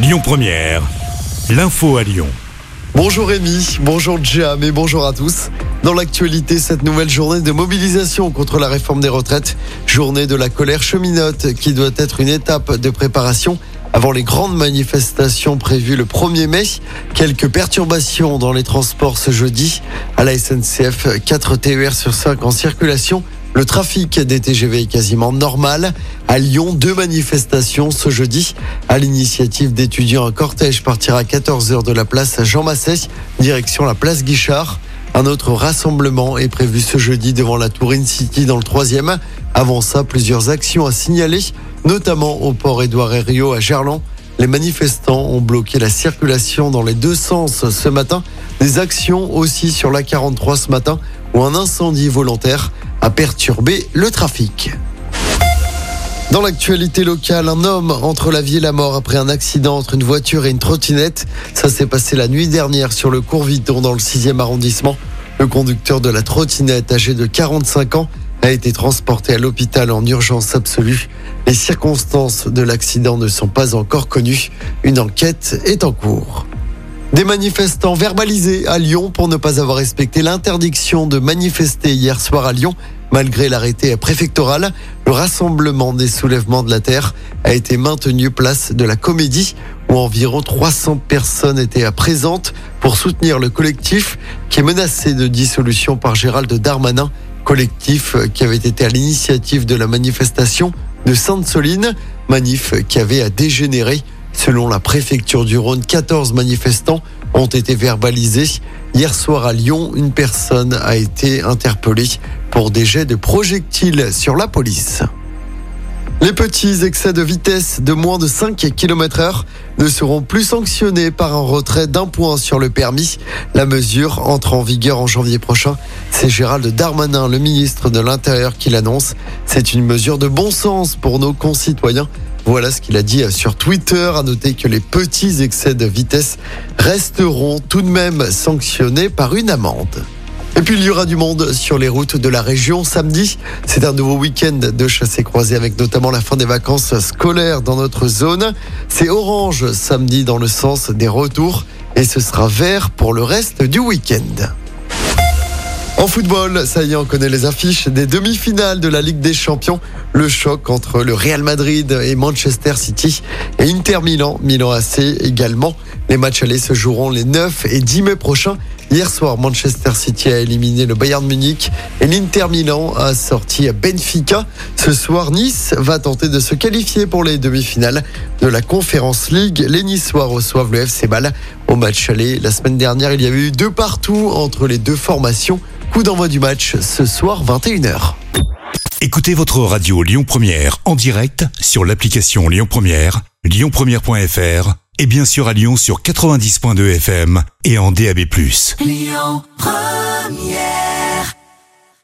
Lyon Première, l'info à Lyon. Bonjour Rémi, bonjour Jam et bonjour à tous. Dans l'actualité, cette nouvelle journée de mobilisation contre la réforme des retraites, journée de la colère cheminote qui doit être une étape de préparation avant les grandes manifestations prévues le 1er mai. Quelques perturbations dans les transports ce jeudi. À la SNCF, 4 TER sur 5 en circulation. Le trafic des TGV est quasiment normal. À Lyon, deux manifestations ce jeudi. À l'initiative d'étudiants, un cortège partira à 14h de la place Jean Massé, direction la place Guichard. Un autre rassemblement est prévu ce jeudi devant la Tour City dans le troisième. Avant ça, plusieurs actions à signaler, notamment au port Édouard Herriot à Gerland. Les manifestants ont bloqué la circulation dans les deux sens ce matin. Des actions aussi sur la 43 ce matin où un incendie volontaire a perturbé le trafic. Dans l'actualité locale, un homme entre la vie et la mort après un accident entre une voiture et une trottinette. Ça s'est passé la nuit dernière sur le cours Viton dans le 6e arrondissement. Le conducteur de la trottinette, âgé de 45 ans, a été transporté à l'hôpital en urgence absolue. Les circonstances de l'accident ne sont pas encore connues. Une enquête est en cours. Des manifestants verbalisés à Lyon pour ne pas avoir respecté l'interdiction de manifester hier soir à Lyon. Malgré l'arrêté préfectoral, le rassemblement des soulèvements de la terre a été maintenu place de la Comédie où environ 300 personnes étaient présentes pour soutenir le collectif qui est menacé de dissolution par Gérald Darmanin, collectif qui avait été à l'initiative de la manifestation de Sainte-Soline, manif qui avait dégénéré. Selon la préfecture du Rhône, 14 manifestants ont été verbalisés. Hier soir à Lyon, une personne a été interpellée pour des jets de projectiles sur la police. Les petits excès de vitesse de moins de 5 km heure ne seront plus sanctionnés par un retrait d'un point sur le permis. La mesure entre en vigueur en janvier prochain. C'est Gérald Darmanin, le ministre de l'Intérieur, qui l'annonce. C'est une mesure de bon sens pour nos concitoyens. Voilà ce qu'il a dit sur Twitter. À noter que les petits excès de vitesse resteront tout de même sanctionnés par une amende. Et puis il y aura du monde sur les routes de la région samedi. C'est un nouveau week-end de chassé croisé avec notamment la fin des vacances scolaires dans notre zone. C'est orange samedi dans le sens des retours et ce sera vert pour le reste du week-end. En football, ça y est, on connaît les affiches des demi-finales de la Ligue des Champions. Le choc entre le Real Madrid et Manchester City et Inter Milan, Milan AC également. Les matchs allés se joueront les 9 et 10 mai prochains. Hier soir, Manchester City a éliminé le Bayern Munich et l'Inter Milan a sorti Benfica. Ce soir, Nice va tenter de se qualifier pour les demi-finales de la Conference League. Les Niçois reçoivent le FC Ball au match aller. La semaine dernière, il y avait eu deux partout entre les deux formations. Coup d'envoi du match ce soir 21h. Écoutez votre radio Lyon Première en direct sur l'application Lyon Première, lyonpremière.fr et bien sûr à Lyon sur 90.2 FM et en DAB+. Lyon Première